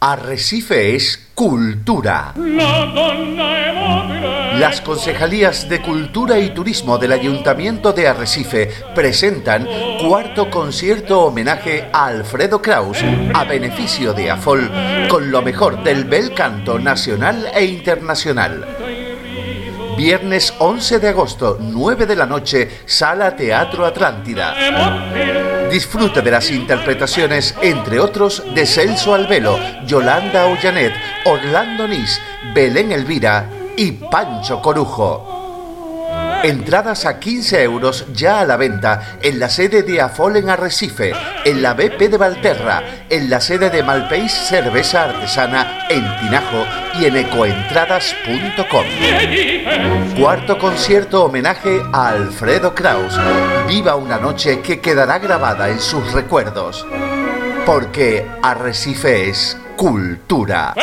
Arrecife es cultura. Las concejalías de Cultura y Turismo del Ayuntamiento de Arrecife presentan cuarto concierto homenaje a Alfredo Kraus a beneficio de AFOL con lo mejor del bel canto nacional e internacional. Viernes 11 de agosto, 9 de la noche, Sala Teatro Atlántida. Disfrute de las interpretaciones, entre otros, de Celso Albelo, Yolanda Ollanet, Orlando Nis, Belén Elvira y Pancho Corujo. Entradas a 15 euros ya a la venta en la sede de Afol en Arrecife, en la BP de Valterra, en la sede de Malpeis Cerveza Artesana en Tinajo y en ecoentradas.com. Cuarto concierto homenaje a Alfredo Kraus. Viva una noche que quedará grabada en sus recuerdos. Porque Arrecife es cultura.